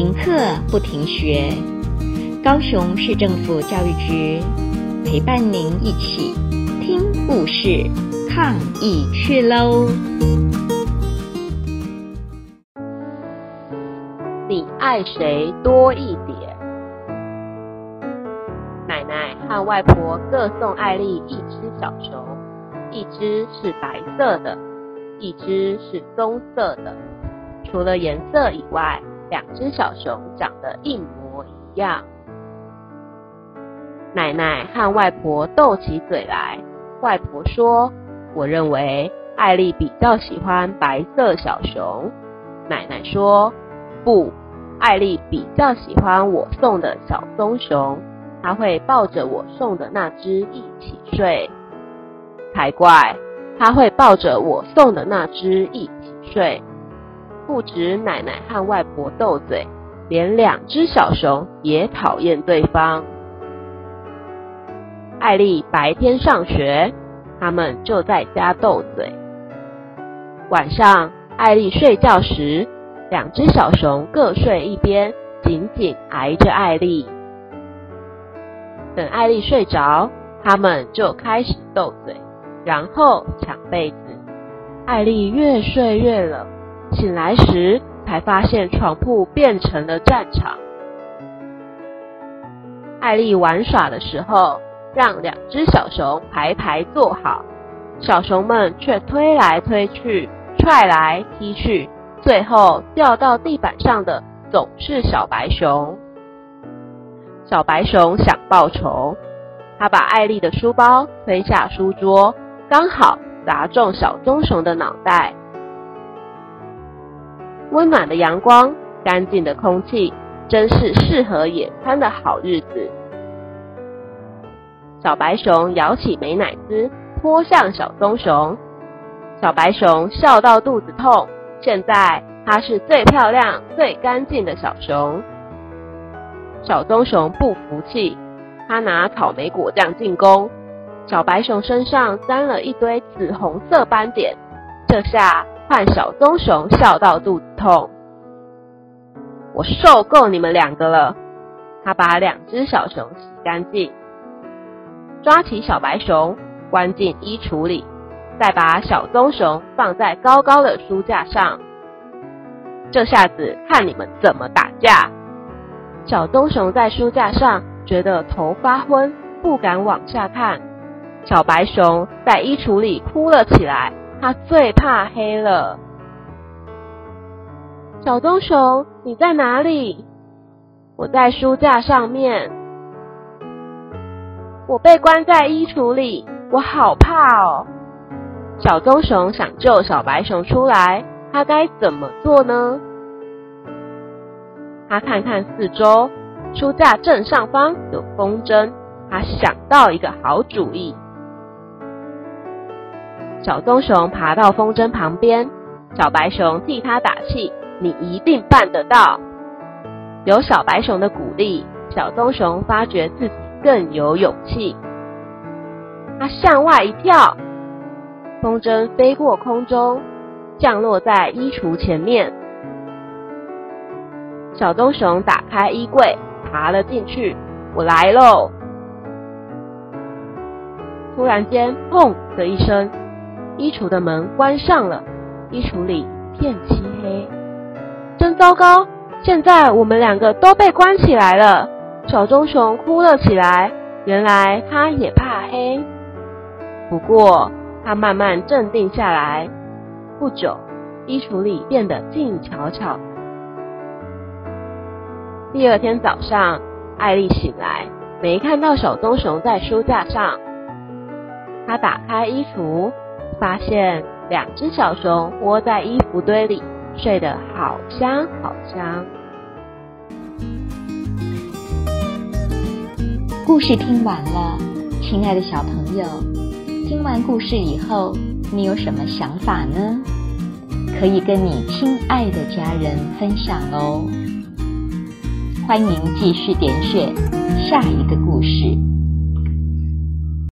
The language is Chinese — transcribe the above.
停课不停学，高雄市政府教育局陪伴您一起听故事、抗疫去喽！你爱谁多一点？奶奶和外婆各送艾丽一只小熊，一只是白色的，一只是棕色的。除了颜色以外，两只小熊长得一模一样。奶奶和外婆斗起嘴来。外婆说：“我认为艾丽比较喜欢白色小熊。”奶奶说：“不，艾丽比较喜欢我送的小棕熊，她会抱着我送的那只一起睡。”才怪，她会抱着我送的那只一起睡。不止奶奶和外婆斗嘴，连两只小熊也讨厌对方。艾丽白天上学，他们就在家斗嘴。晚上，艾丽睡觉时，两只小熊各睡一边，紧紧挨着艾丽。等艾丽睡着，他们就开始斗嘴，然后抢被子。艾丽越睡越冷。醒来时，才发现床铺变成了战场。艾丽玩耍的时候，让两只小熊排排坐好，小熊们却推来推去，踹来踢去，最后掉到地板上的总是小白熊。小白熊想报仇，他把艾丽的书包推下书桌，刚好砸中小棕熊的脑袋。温暖的阳光，干净的空气，真是适合野餐的好日子。小白熊摇起美乃滋，扑向小棕熊。小白熊笑到肚子痛，现在它是最漂亮、最干净的小熊。小棕熊不服气，它拿草莓果酱进攻。小白熊身上沾了一堆紫红色斑点，这下。换小棕熊笑到肚子痛，我受够你们两个了。他把两只小熊洗干净，抓起小白熊关进衣橱里，再把小棕熊放在高高的书架上。这下子看你们怎么打架！小棕熊在书架上觉得头发昏，不敢往下看。小白熊在衣橱里哭了起来。他最怕黑了。小棕熊，你在哪里？我在书架上面。我被关在衣橱里，我好怕哦。小棕熊想救小白熊出来，他该怎么做呢？他看看四周，书架正上方有风筝，他想到一个好主意。小棕熊爬到风筝旁边，小白熊替他打气：“你一定办得到。”有小白熊的鼓励，小棕熊发觉自己更有勇气。他向外一跳，风筝飞过空中，降落在衣橱前面。小棕熊打开衣柜，爬了进去。我来喽！突然间，砰的一声。衣橱的门关上了，衣橱里一片漆黑，真糟糕！现在我们两个都被关起来了。小棕熊哭了起来，原来它也怕黑。不过它慢慢镇定下来，不久，衣橱里变得静悄悄。第二天早上，艾丽醒来，没看到小棕熊在书架上。她打开衣橱。发现两只小熊窝在衣服堆里，睡得好香好香。故事听完了，亲爱的小朋友，听完故事以后，你有什么想法呢？可以跟你亲爱的家人分享哦。欢迎继续点选下一个故事。